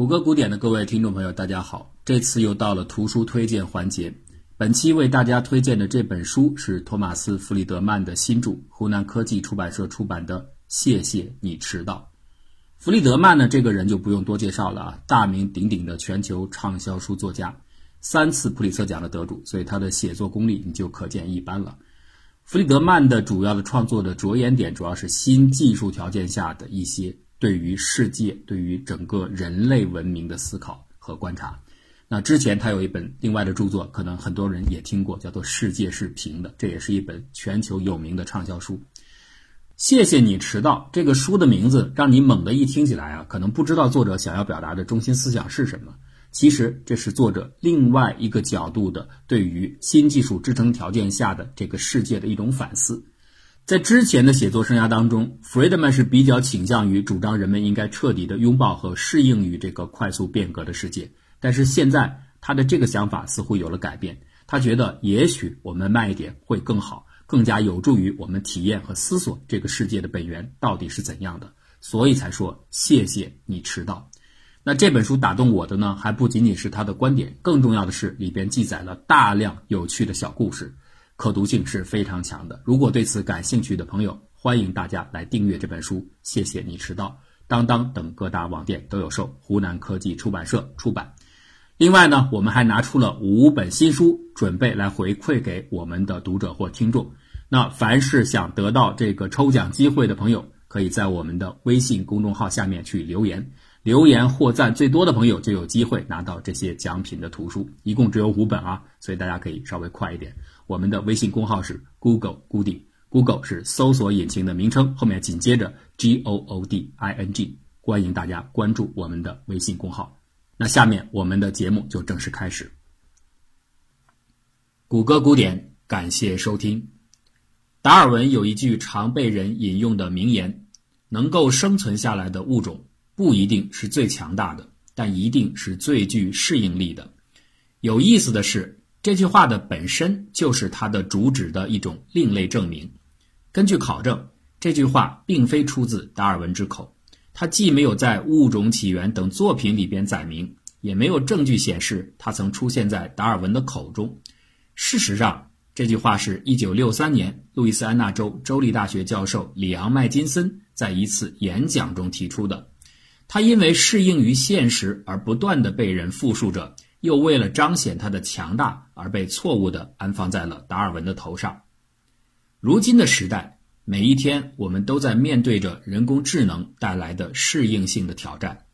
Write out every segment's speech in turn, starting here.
谷歌古典的各位听众朋友，大家好！这次又到了图书推荐环节。本期为大家推荐的这本书是托马斯·弗里德曼的新著，湖南科技出版社出版的《谢谢你迟到》。弗里德曼呢，这个人就不用多介绍了啊，大名鼎鼎的全球畅销书作家，三次普利策奖的得主，所以他的写作功力你就可见一斑了。弗里德曼的主要的创作的着眼点，主要是新技术条件下的一些。对于世界、对于整个人类文明的思考和观察。那之前他有一本另外的著作，可能很多人也听过，叫做《世界是平的》，这也是一本全球有名的畅销书。谢谢你迟到。这个书的名字让你猛地一听起来啊，可能不知道作者想要表达的中心思想是什么。其实这是作者另外一个角度的对于新技术支撑条件下的这个世界的一种反思。在之前的写作生涯当中，弗雷德曼是比较倾向于主张人们应该彻底的拥抱和适应于这个快速变革的世界。但是现在他的这个想法似乎有了改变，他觉得也许我们慢一点会更好，更加有助于我们体验和思索这个世界的本源到底是怎样的。所以才说谢谢你迟到。那这本书打动我的呢，还不仅仅是他的观点，更重要的是里边记载了大量有趣的小故事。可读性是非常强的。如果对此感兴趣的朋友，欢迎大家来订阅这本书。谢谢你迟到，当当等各大网店都有售，湖南科技出版社出版。另外呢，我们还拿出了五本新书，准备来回馈给我们的读者或听众。那凡是想得到这个抽奖机会的朋友，可以在我们的微信公众号下面去留言，留言获赞最多的朋友就有机会拿到这些奖品的图书。一共只有五本啊，所以大家可以稍微快一点。我们的微信公号是 Google 固定，Google 是搜索引擎的名称，后面紧接着 G O O D I N G，欢迎大家关注我们的微信公号。那下面我们的节目就正式开始。谷歌古典，感谢收听。达尔文有一句常被人引用的名言：能够生存下来的物种不一定是最强大的，但一定是最具适应力的。有意思的是。这句话的本身就是它的主旨的一种另类证明。根据考证，这句话并非出自达尔文之口，他既没有在《物种起源》等作品里边载明，也没有证据显示他曾出现在达尔文的口中。事实上，这句话是一九六三年路易斯安那州州立大学教授里昂·麦金森在一次演讲中提出的。他因为适应于现实而不断的被人复述着。又为了彰显他的强大而被错误地安放在了达尔文的头上。如今的时代，每一天我们都在面对着人工智能带来的适应性的挑战。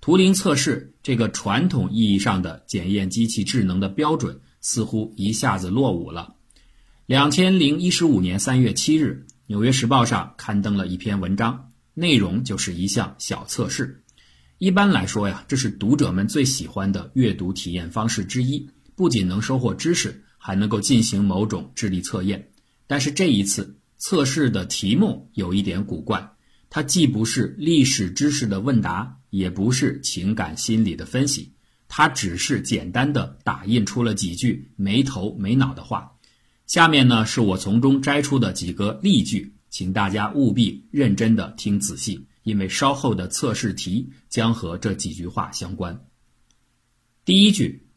图灵测试这个传统意义上的检验机器智能的标准似乎一下子落伍了。两千零一十五年三月七日，《纽约时报》上刊登了一篇文章，内容就是一项小测试。一般来说呀，这是读者们最喜欢的阅读体验方式之一，不仅能收获知识，还能够进行某种智力测验。但是这一次测试的题目有一点古怪，它既不是历史知识的问答，也不是情感心理的分析，它只是简单的打印出了几句没头没脑的话。下面呢，是我从中摘出的几个例句，请大家务必认真的听仔细。因为稍后的测试题将和这几句话相关。第一句，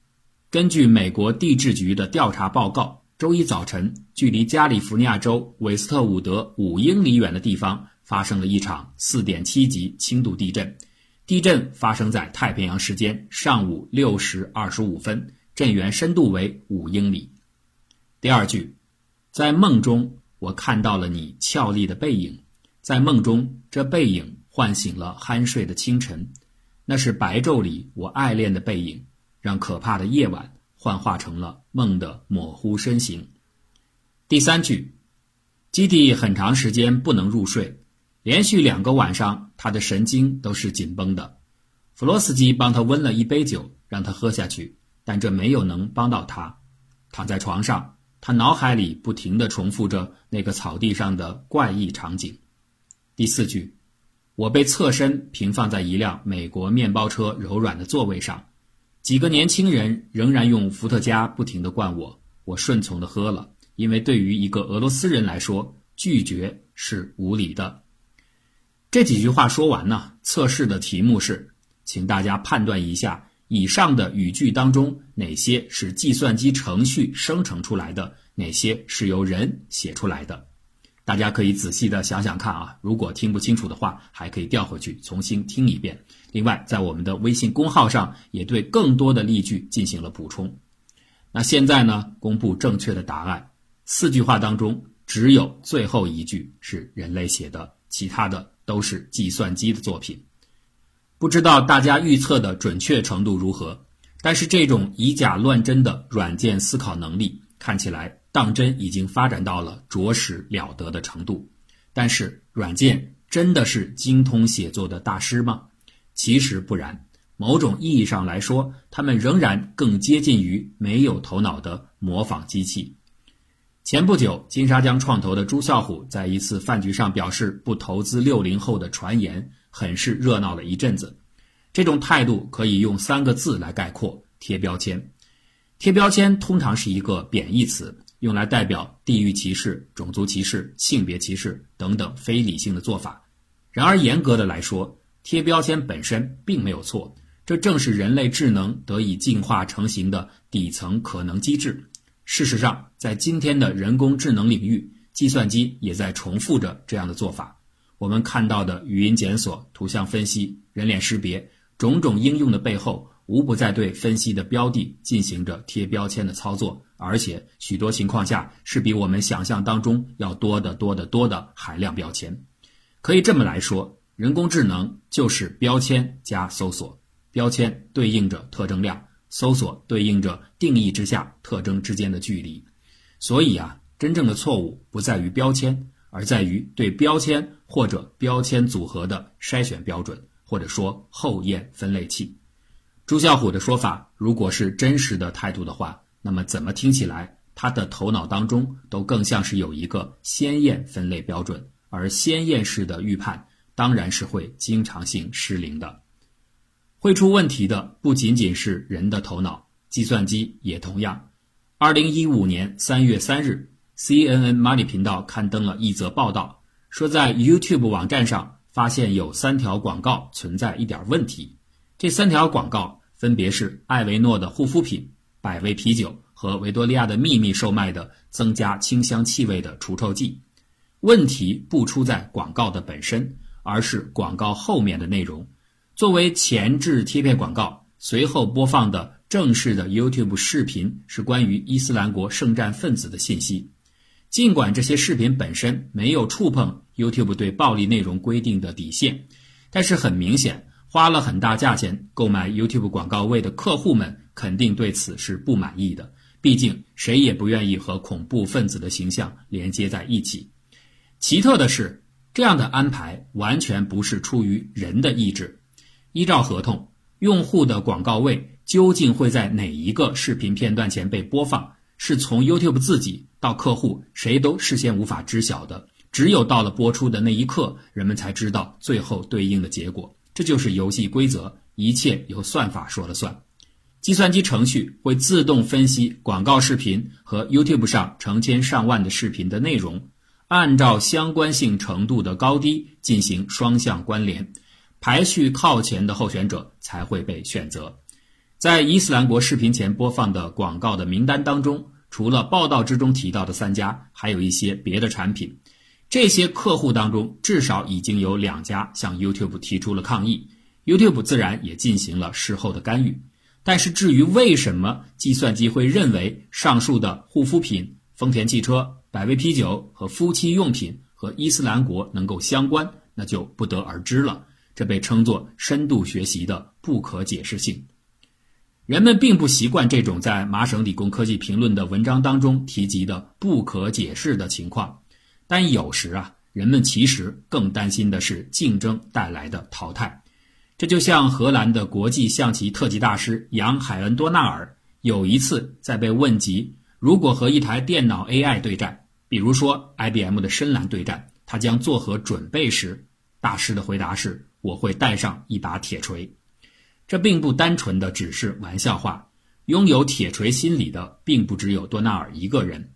根据美国地质局的调查报告，周一早晨，距离加利福尼亚州韦斯特伍德五英里远的地方发生了一场4.7级轻度地震。地震发生在太平洋时间上午六时二十五分，震源深度为五英里。第二句，在梦中，我看到了你俏丽的背影。在梦中，这背影唤醒了酣睡的清晨，那是白昼里我爱恋的背影，让可怕的夜晚幻化成了梦的模糊身形。第三句，基地很长时间不能入睡，连续两个晚上他的神经都是紧绷的。弗罗斯基帮他温了一杯酒，让他喝下去，但这没有能帮到他。躺在床上，他脑海里不停地重复着那个草地上的怪异场景。第四句，我被侧身平放在一辆美国面包车柔软的座位上，几个年轻人仍然用伏特加不停地灌我，我顺从地喝了，因为对于一个俄罗斯人来说，拒绝是无理的。这几句话说完呢，测试的题目是请大家判断一下以上的语句当中哪些是计算机程序生成出来的，哪些是由人写出来的。大家可以仔细的想想看啊，如果听不清楚的话，还可以调回去重新听一遍。另外，在我们的微信公号上也对更多的例句进行了补充。那现在呢，公布正确的答案。四句话当中，只有最后一句是人类写的，其他的都是计算机的作品。不知道大家预测的准确程度如何？但是这种以假乱真的软件思考能力，看起来。当真已经发展到了着实了得的程度，但是软件真的是精通写作的大师吗？其实不然，某种意义上来说，他们仍然更接近于没有头脑的模仿机器。前不久，金沙江创投的朱啸虎在一次饭局上表示不投资六零后的传言，很是热闹了一阵子。这种态度可以用三个字来概括：贴标签。贴标签通常是一个贬义词。用来代表地域歧视、种族歧视、性别歧视等等非理性的做法。然而，严格的来说，贴标签本身并没有错，这正是人类智能得以进化成型的底层可能机制。事实上，在今天的人工智能领域，计算机也在重复着这样的做法。我们看到的语音检索、图像分析、人脸识别种种应用的背后。无不在对分析的标的进行着贴标签的操作，而且许多情况下是比我们想象当中要多得多得多的海量标签。可以这么来说，人工智能就是标签加搜索，标签对应着特征量，搜索对应着定义之下特征之间的距离。所以啊，真正的错误不在于标签，而在于对标签或者标签组合的筛选标准，或者说后验分类器。朱啸虎的说法，如果是真实的态度的话，那么怎么听起来他的头脑当中都更像是有一个先验分类标准，而先验式的预判当然是会经常性失灵的。会出问题的不仅仅是人的头脑，计算机也同样。二零一五年三月三日，CNN Money 频道刊登了一则报道，说在 YouTube 网站上发现有三条广告存在一点问题。这三条广告分别是艾维诺的护肤品、百威啤酒和维多利亚的秘密售卖的增加清香气味的除臭剂。问题不出在广告的本身，而是广告后面的内容。作为前置贴片广告，随后播放的正式的 YouTube 视频是关于伊斯兰国圣战分子的信息。尽管这些视频本身没有触碰 YouTube 对暴力内容规定的底线，但是很明显。花了很大价钱购买 YouTube 广告位的客户们肯定对此是不满意的，毕竟谁也不愿意和恐怖分子的形象连接在一起。奇特的是，这样的安排完全不是出于人的意志。依照合同，用户的广告位究竟会在哪一个视频片段前被播放，是从 YouTube 自己到客户谁都事先无法知晓的。只有到了播出的那一刻，人们才知道最后对应的结果。这就是游戏规则，一切由算法说了算。计算机程序会自动分析广告视频和 YouTube 上成千上万的视频的内容，按照相关性程度的高低进行双向关联，排序靠前的候选者才会被选择。在伊斯兰国视频前播放的广告的名单当中，除了报道之中提到的三家，还有一些别的产品。这些客户当中，至少已经有两家向 YouTube 提出了抗议，YouTube 自然也进行了事后的干预。但是，至于为什么计算机会认为上述的护肤品、丰田汽车、百威啤酒和夫妻用品和伊斯兰国能够相关，那就不得而知了。这被称作深度学习的不可解释性。人们并不习惯这种在麻省理工科技评论的文章当中提及的不可解释的情况。但有时啊，人们其实更担心的是竞争带来的淘汰。这就像荷兰的国际象棋特级大师杨海恩多纳尔有一次在被问及如果和一台电脑 AI 对战，比如说 IBM 的深蓝对战，他将作何准备时，大师的回答是：“我会带上一把铁锤。”这并不单纯的只是玩笑话。拥有铁锤心理的，并不只有多纳尔一个人。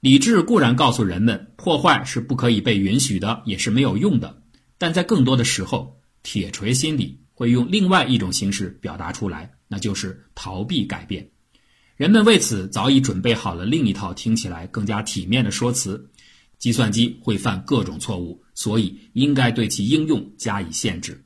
理智固然告诉人们破坏是不可以被允许的，也是没有用的，但在更多的时候，铁锤心理会用另外一种形式表达出来，那就是逃避改变。人们为此早已准备好了另一套听起来更加体面的说辞：计算机会犯各种错误，所以应该对其应用加以限制。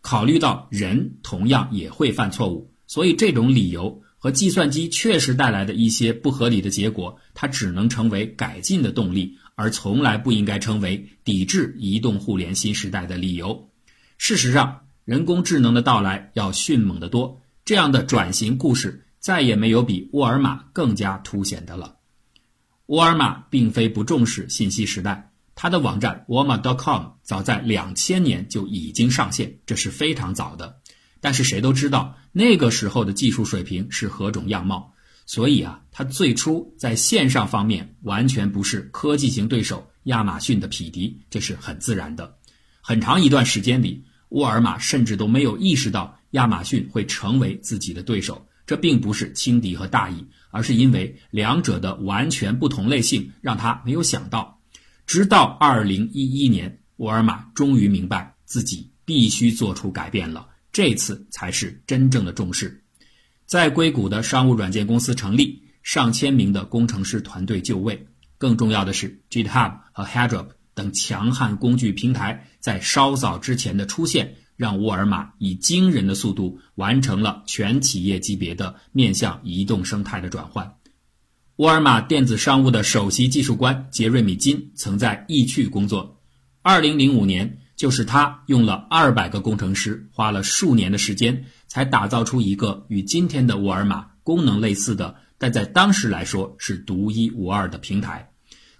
考虑到人同样也会犯错误，所以这种理由。和计算机确实带来的一些不合理的结果，它只能成为改进的动力，而从来不应该成为抵制移动互联新时代的理由。事实上，人工智能的到来要迅猛得多，这样的转型故事再也没有比沃尔玛更加凸显的了。沃尔玛并非不重视信息时代，它的网站 Walmart.com 早在两千年就已经上线，这是非常早的。但是谁都知道那个时候的技术水平是何种样貌，所以啊，它最初在线上方面完全不是科技型对手亚马逊的匹敌，这是很自然的。很长一段时间里，沃尔玛甚至都没有意识到亚马逊会成为自己的对手。这并不是轻敌和大意，而是因为两者的完全不同类性让他没有想到。直到二零一一年，沃尔玛终于明白自己必须做出改变了。这次才是真正的重视，在硅谷的商务软件公司成立，上千名的工程师团队就位。更重要的是，GitHub 和 Hardop 等强悍工具平台在稍早之前的出现，让沃尔玛以惊人的速度完成了全企业级别的面向移动生态的转换。沃尔玛电子商务的首席技术官杰瑞米金曾在易趣工作，二零零五年。就是他用了二百个工程师，花了数年的时间，才打造出一个与今天的沃尔玛功能类似的，但在当时来说是独一无二的平台。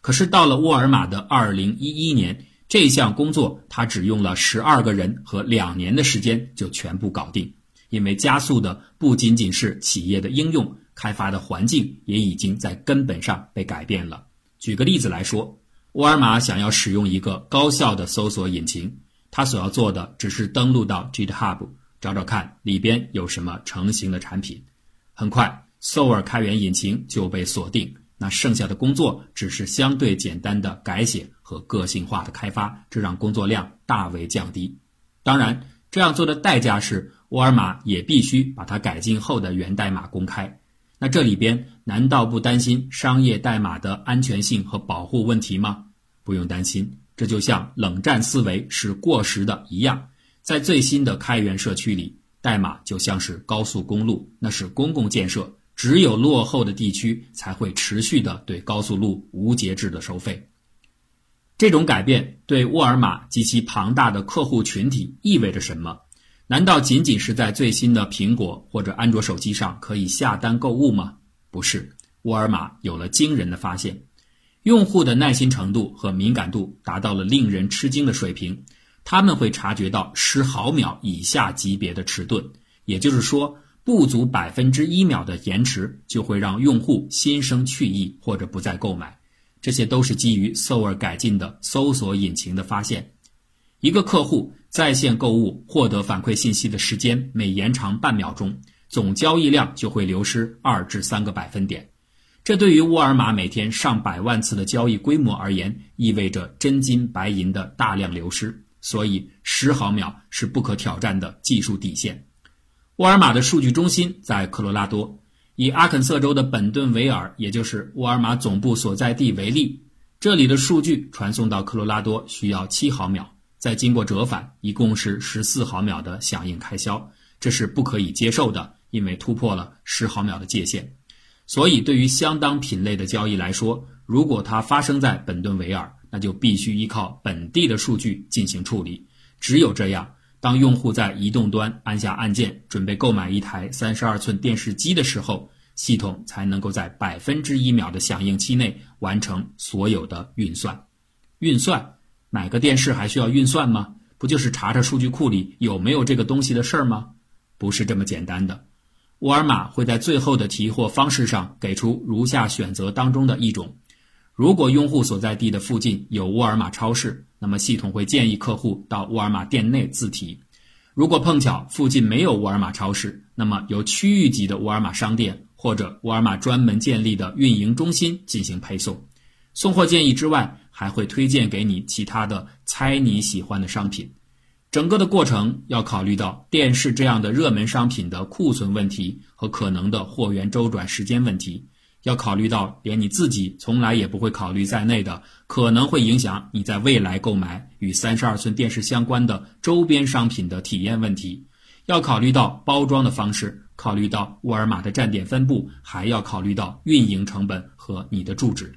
可是到了沃尔玛的二零一一年，这项工作他只用了十二个人和两年的时间就全部搞定。因为加速的不仅仅是企业的应用，开发的环境也已经在根本上被改变了。举个例子来说。沃尔玛想要使用一个高效的搜索引擎，他所要做的只是登录到 GitHub，找找看里边有什么成型的产品。很快，Soar 开源引擎就被锁定，那剩下的工作只是相对简单的改写和个性化的开发，这让工作量大为降低。当然，这样做的代价是沃尔玛也必须把它改进后的源代码公开。那这里边难道不担心商业代码的安全性和保护问题吗？不用担心，这就像冷战思维是过时的一样，在最新的开源社区里，代码就像是高速公路，那是公共建设，只有落后的地区才会持续的对高速路无节制的收费。这种改变对沃尔玛及其庞大的客户群体意味着什么？难道仅仅是在最新的苹果或者安卓手机上可以下单购物吗？不是，沃尔玛有了惊人的发现。用户的耐心程度和敏感度达到了令人吃惊的水平，他们会察觉到十毫秒以下级别的迟钝，也就是说，不足百分之一秒的延迟就会让用户心生去意或者不再购买。这些都是基于 Soar 改进的搜索引擎的发现。一个客户在线购物获得反馈信息的时间每延长半秒钟，总交易量就会流失二至三个百分点。这对于沃尔玛每天上百万次的交易规模而言，意味着真金白银的大量流失。所以，十毫秒是不可挑战的技术底线。沃尔玛的数据中心在科罗拉多，以阿肯色州的本顿维尔，也就是沃尔玛总部所在地为例，这里的数据传送到科罗拉多需要七毫秒，再经过折返，一共是十四毫秒的响应开销，这是不可以接受的，因为突破了十毫秒的界限。所以，对于相当品类的交易来说，如果它发生在本顿维尔，那就必须依靠本地的数据进行处理。只有这样，当用户在移动端按下按键准备购买一台三十二寸电视机的时候，系统才能够在百分之一秒的响应期内完成所有的运算。运算，买个电视还需要运算吗？不就是查查数据库里有没有这个东西的事儿吗？不是这么简单的。沃尔玛会在最后的提货方式上给出如下选择当中的一种：如果用户所在地的附近有沃尔玛超市，那么系统会建议客户到沃尔玛店内自提；如果碰巧附近没有沃尔玛超市，那么由区域级的沃尔玛商店或者沃尔玛专门建立的运营中心进行配送。送货建议之外，还会推荐给你其他的猜你喜欢的商品。整个的过程要考虑到电视这样的热门商品的库存问题和可能的货源周转时间问题，要考虑到连你自己从来也不会考虑在内的可能会影响你在未来购买与三十二寸电视相关的周边商品的体验问题，要考虑到包装的方式，考虑到沃尔玛的站点分布，还要考虑到运营成本和你的住址，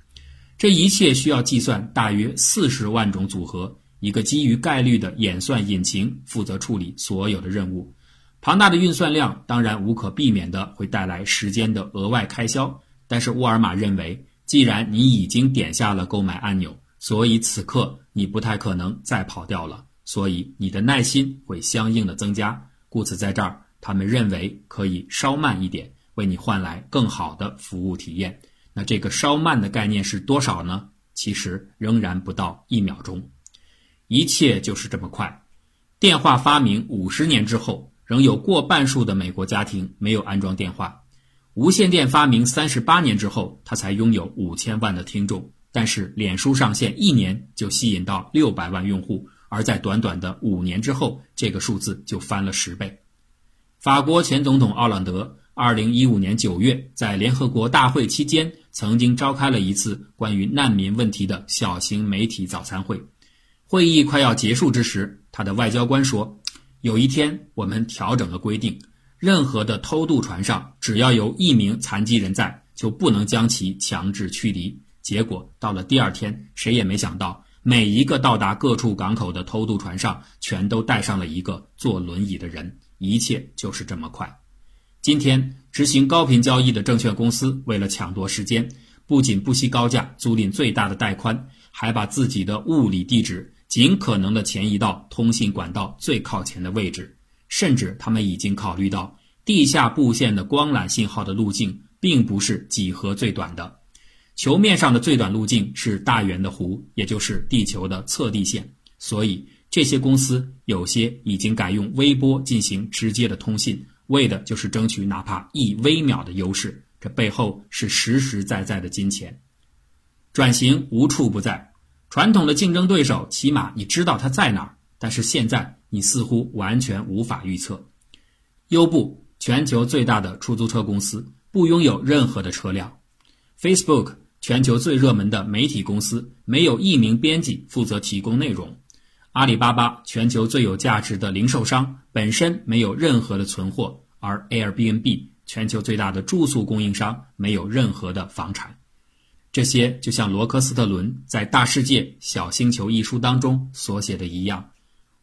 这一切需要计算大约四十万种组合。一个基于概率的演算引擎负责处理所有的任务，庞大的运算量当然无可避免的会带来时间的额外开销。但是沃尔玛认为，既然你已经点下了购买按钮，所以此刻你不太可能再跑掉了，所以你的耐心会相应的增加。故此，在这儿他们认为可以稍慢一点，为你换来更好的服务体验。那这个稍慢的概念是多少呢？其实仍然不到一秒钟。一切就是这么快。电话发明五十年之后，仍有过半数的美国家庭没有安装电话。无线电发明三十八年之后，它才拥有五千万的听众。但是，脸书上线一年就吸引到六百万用户，而在短短的五年之后，这个数字就翻了十倍。法国前总统奥朗德二零一五年九月在联合国大会期间，曾经召开了一次关于难民问题的小型媒体早餐会。会议快要结束之时，他的外交官说：“有一天，我们调整了规定，任何的偷渡船上，只要有一名残疾人在，就不能将其强制驱离。”结果到了第二天，谁也没想到，每一个到达各处港口的偷渡船上，全都带上了一个坐轮椅的人。一切就是这么快。今天，执行高频交易的证券公司为了抢夺时间，不仅不惜高价租赁最大的带宽，还把自己的物理地址。尽可能的前移到通信管道最靠前的位置，甚至他们已经考虑到地下布线的光缆信号的路径并不是几何最短的，球面上的最短路径是大圆的弧，也就是地球的测地线。所以这些公司有些已经改用微波进行直接的通信，为的就是争取哪怕一微秒的优势。这背后是实实在在的金钱。转型无处不在。传统的竞争对手，起码你知道它在哪儿，但是现在你似乎完全无法预测。优步，全球最大的出租车公司，不拥有任何的车辆；Facebook，全球最热门的媒体公司，没有一名编辑负责提供内容；阿里巴巴，全球最有价值的零售商，本身没有任何的存货；而 Airbnb，全球最大的住宿供应商，没有任何的房产。这些就像罗克斯特伦在《大世界小星球》一书当中所写的一样，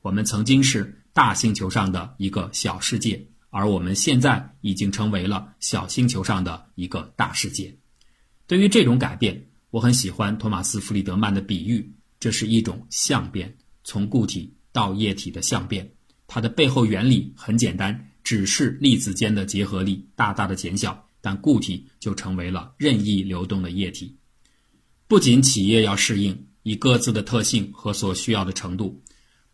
我们曾经是大星球上的一个小世界，而我们现在已经成为了小星球上的一个大世界。对于这种改变，我很喜欢托马斯·弗里德曼的比喻，这是一种相变，从固体到液体的相变。它的背后原理很简单，只是粒子间的结合力大大的减小。但固体就成为了任意流动的液体。不仅企业要适应以各自的特性和所需要的程度，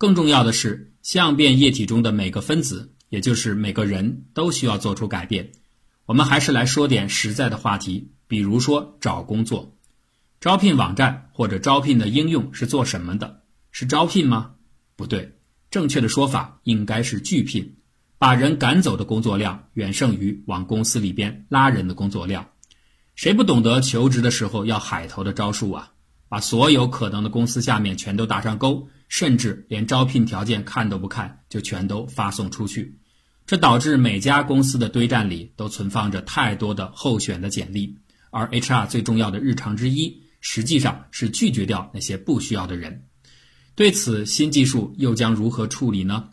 更重要的是，相变液体中的每个分子，也就是每个人都需要做出改变。我们还是来说点实在的话题，比如说找工作。招聘网站或者招聘的应用是做什么的？是招聘吗？不对，正确的说法应该是拒聘。把人赶走的工作量远胜于往公司里边拉人的工作量。谁不懂得求职的时候要海投的招数啊？把所有可能的公司下面全都打上勾，甚至连招聘条件看都不看就全都发送出去。这导致每家公司的堆栈里都存放着太多的候选的简历，而 HR 最重要的日常之一，实际上是拒绝掉那些不需要的人。对此，新技术又将如何处理呢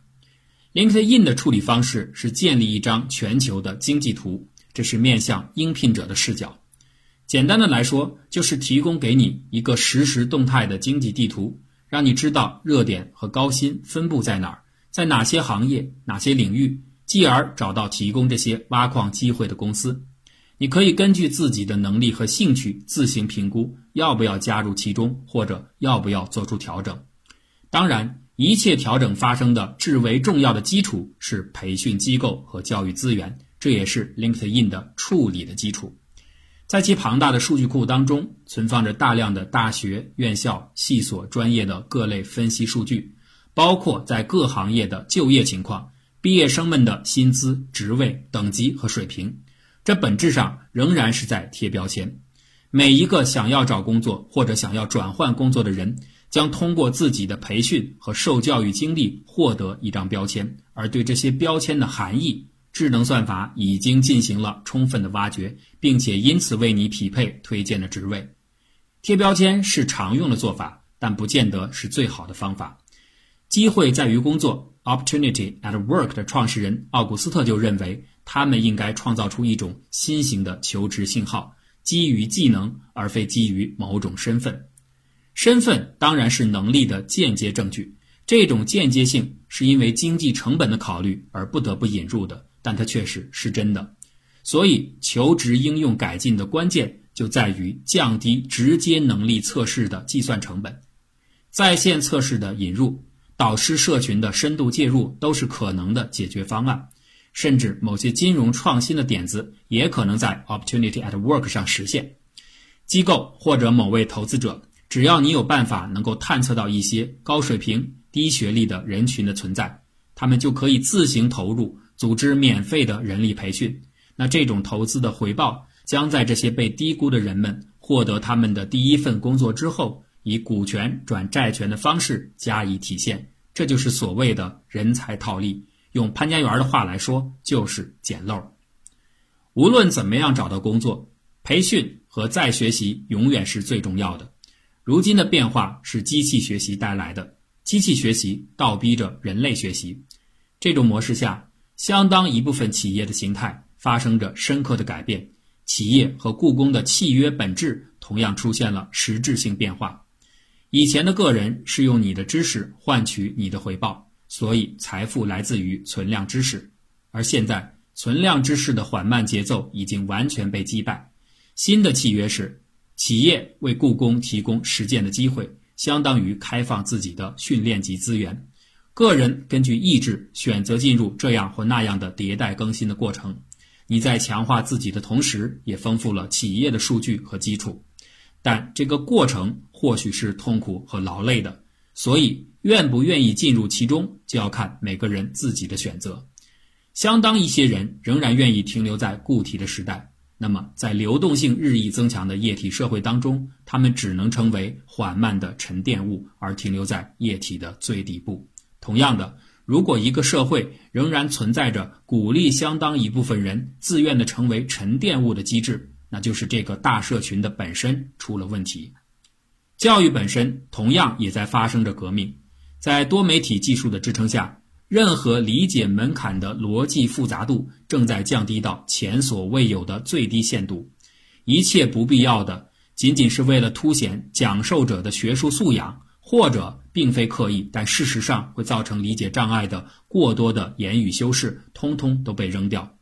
？LinkedIn 的处理方式是建立一张全球的经济图，这是面向应聘者的视角。简单的来说，就是提供给你一个实时动态的经济地图，让你知道热点和高薪分布在哪儿，在哪些行业、哪些领域，继而找到提供这些挖矿机会的公司。你可以根据自己的能力和兴趣自行评估要不要加入其中，或者要不要做出调整。当然。一切调整发生的至为重要的基础是培训机构和教育资源，这也是 LinkedIn 的处理的基础。在其庞大的数据库当中，存放着大量的大学、院校、系所专业的各类分析数据，包括在各行业的就业情况、毕业生们的薪资、职位、等级和水平。这本质上仍然是在贴标签。每一个想要找工作或者想要转换工作的人，将通过自己的培训和受教育经历获得一张标签，而对这些标签的含义，智能算法已经进行了充分的挖掘，并且因此为你匹配推荐的职位。贴标签是常用的做法，但不见得是最好的方法。机会在于工作 （Opportunity at Work） 的创始人奥古斯特就认为，他们应该创造出一种新型的求职信号。基于技能，而非基于某种身份。身份当然是能力的间接证据，这种间接性是因为经济成本的考虑而不得不引入的，但它确实是真的。所以，求职应用改进的关键就在于降低直接能力测试的计算成本。在线测试的引入，导师社群的深度介入都是可能的解决方案。甚至某些金融创新的点子也可能在 Opportunity at Work 上实现。机构或者某位投资者，只要你有办法能够探测到一些高水平、低学历的人群的存在，他们就可以自行投入组织免费的人力培训。那这种投资的回报将在这些被低估的人们获得他们的第一份工作之后，以股权转债权的方式加以体现。这就是所谓的人才套利。用潘家园的话来说，就是捡漏。无论怎么样找到工作，培训和再学习永远是最重要的。如今的变化是机器学习带来的，机器学习倒逼着人类学习。这种模式下，相当一部分企业的形态发生着深刻的改变，企业和故宫的契约本质同样出现了实质性变化。以前的个人是用你的知识换取你的回报。所以，财富来自于存量知识，而现在存量知识的缓慢节奏已经完全被击败。新的契约是，企业为故宫提供实践的机会，相当于开放自己的训练及资源。个人根据意志选择进入这样或那样的迭代更新的过程。你在强化自己的同时，也丰富了企业的数据和基础。但这个过程或许是痛苦和劳累的，所以。愿不愿意进入其中，就要看每个人自己的选择。相当一些人仍然愿意停留在固体的时代，那么在流动性日益增强的液体社会当中，他们只能成为缓慢的沉淀物，而停留在液体的最底部。同样的，如果一个社会仍然存在着鼓励相当一部分人自愿的成为沉淀物的机制，那就是这个大社群的本身出了问题。教育本身同样也在发生着革命。在多媒体技术的支撑下，任何理解门槛的逻辑复杂度正在降低到前所未有的最低限度。一切不必要的，仅仅是为了凸显讲授者的学术素养，或者并非刻意，但事实上会造成理解障碍的过多的言语修饰，通通都被扔掉。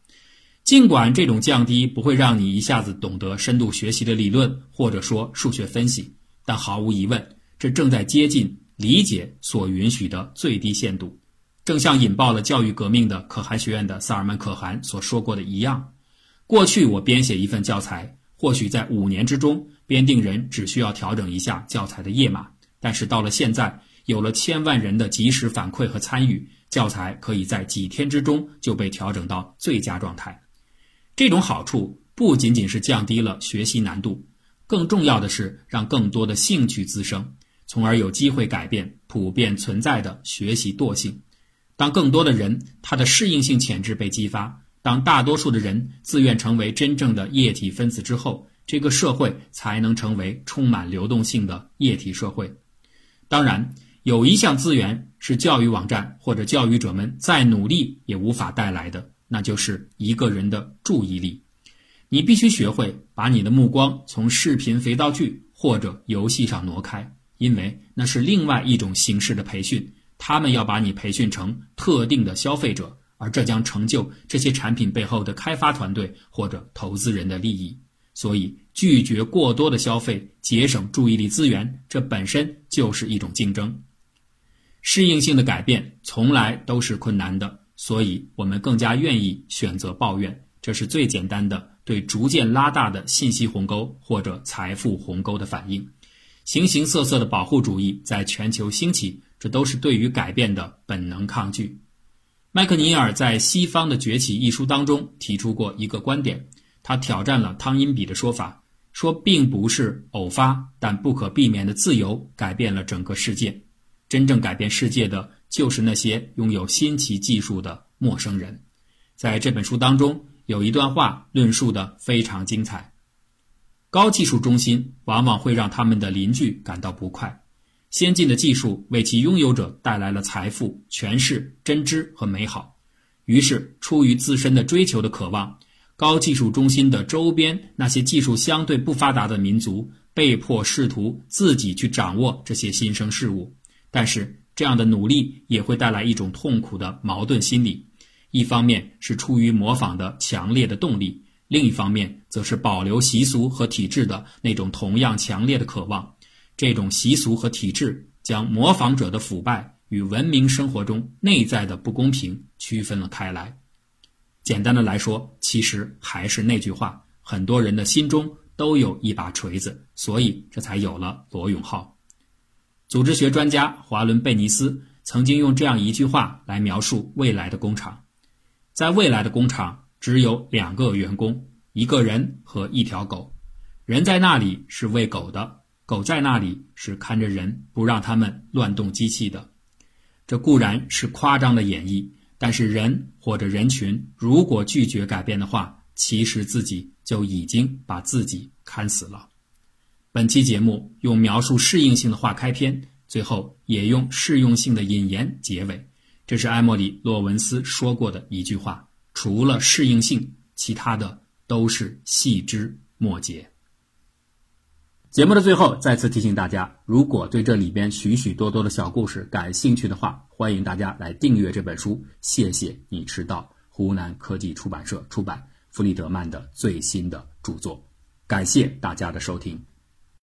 尽管这种降低不会让你一下子懂得深度学习的理论，或者说数学分析，但毫无疑问，这正在接近。理解所允许的最低限度，正像引爆了教育革命的可汗学院的萨尔曼·可汗所说过的一样：过去我编写一份教材，或许在五年之中，编订人只需要调整一下教材的页码；但是到了现在，有了千万人的及时反馈和参与，教材可以在几天之中就被调整到最佳状态。这种好处不仅仅是降低了学习难度，更重要的是让更多的兴趣滋生。从而有机会改变普遍存在的学习惰性。当更多的人他的适应性潜质被激发，当大多数的人自愿成为真正的液体分子之后，这个社会才能成为充满流动性的液体社会。当然，有一项资源是教育网站或者教育者们再努力也无法带来的，那就是一个人的注意力。你必须学会把你的目光从视频肥皂剧或者游戏上挪开。因为那是另外一种形式的培训，他们要把你培训成特定的消费者，而这将成就这些产品背后的开发团队或者投资人的利益。所以，拒绝过多的消费，节省注意力资源，这本身就是一种竞争。适应性的改变从来都是困难的，所以我们更加愿意选择抱怨。这是最简单的对逐渐拉大的信息鸿沟或者财富鸿沟的反应。形形色色的保护主义在全球兴起，这都是对于改变的本能抗拒。麦克尼尔在《西方的崛起》一书当中提出过一个观点，他挑战了汤因比的说法，说并不是偶发但不可避免的自由改变了整个世界，真正改变世界的就是那些拥有新奇技术的陌生人。在这本书当中，有一段话论述的非常精彩：高技术中心往往会让他们的邻居感到不快。先进的技术为其拥有者带来了财富、权势、真知和美好，于是出于自身的追求的渴望，高技术中心的周边那些技术相对不发达的民族被迫试图自己去掌握这些新生事物。但是这样的努力也会带来一种痛苦的矛盾心理：一方面是出于模仿的强烈的动力，另一方面则是保留习俗和体制的那种同样强烈的渴望。这种习俗和体制将模仿者的腐败与文明生活中内在的不公平区分了开来。简单的来说，其实还是那句话：很多人的心中都有一把锤子，所以这才有了罗永浩。组织学专家华伦贝尼斯曾经用这样一句话来描述未来的工厂：在未来的工厂，只有两个员工，一个人和一条狗。人在那里是喂狗的。狗在那里是看着人，不让他们乱动机器的。这固然是夸张的演绎，但是人或者人群如果拒绝改变的话，其实自己就已经把自己看死了。本期节目用描述适应性的话开篇，最后也用适用性的引言结尾。这是埃默里·洛文斯说过的一句话：除了适应性，其他的都是细枝末节。节目的最后，再次提醒大家，如果对这里边许许多多的小故事感兴趣的话，欢迎大家来订阅这本书。谢谢你迟到，湖南科技出版社出版弗里德曼的最新的著作。感谢大家的收听。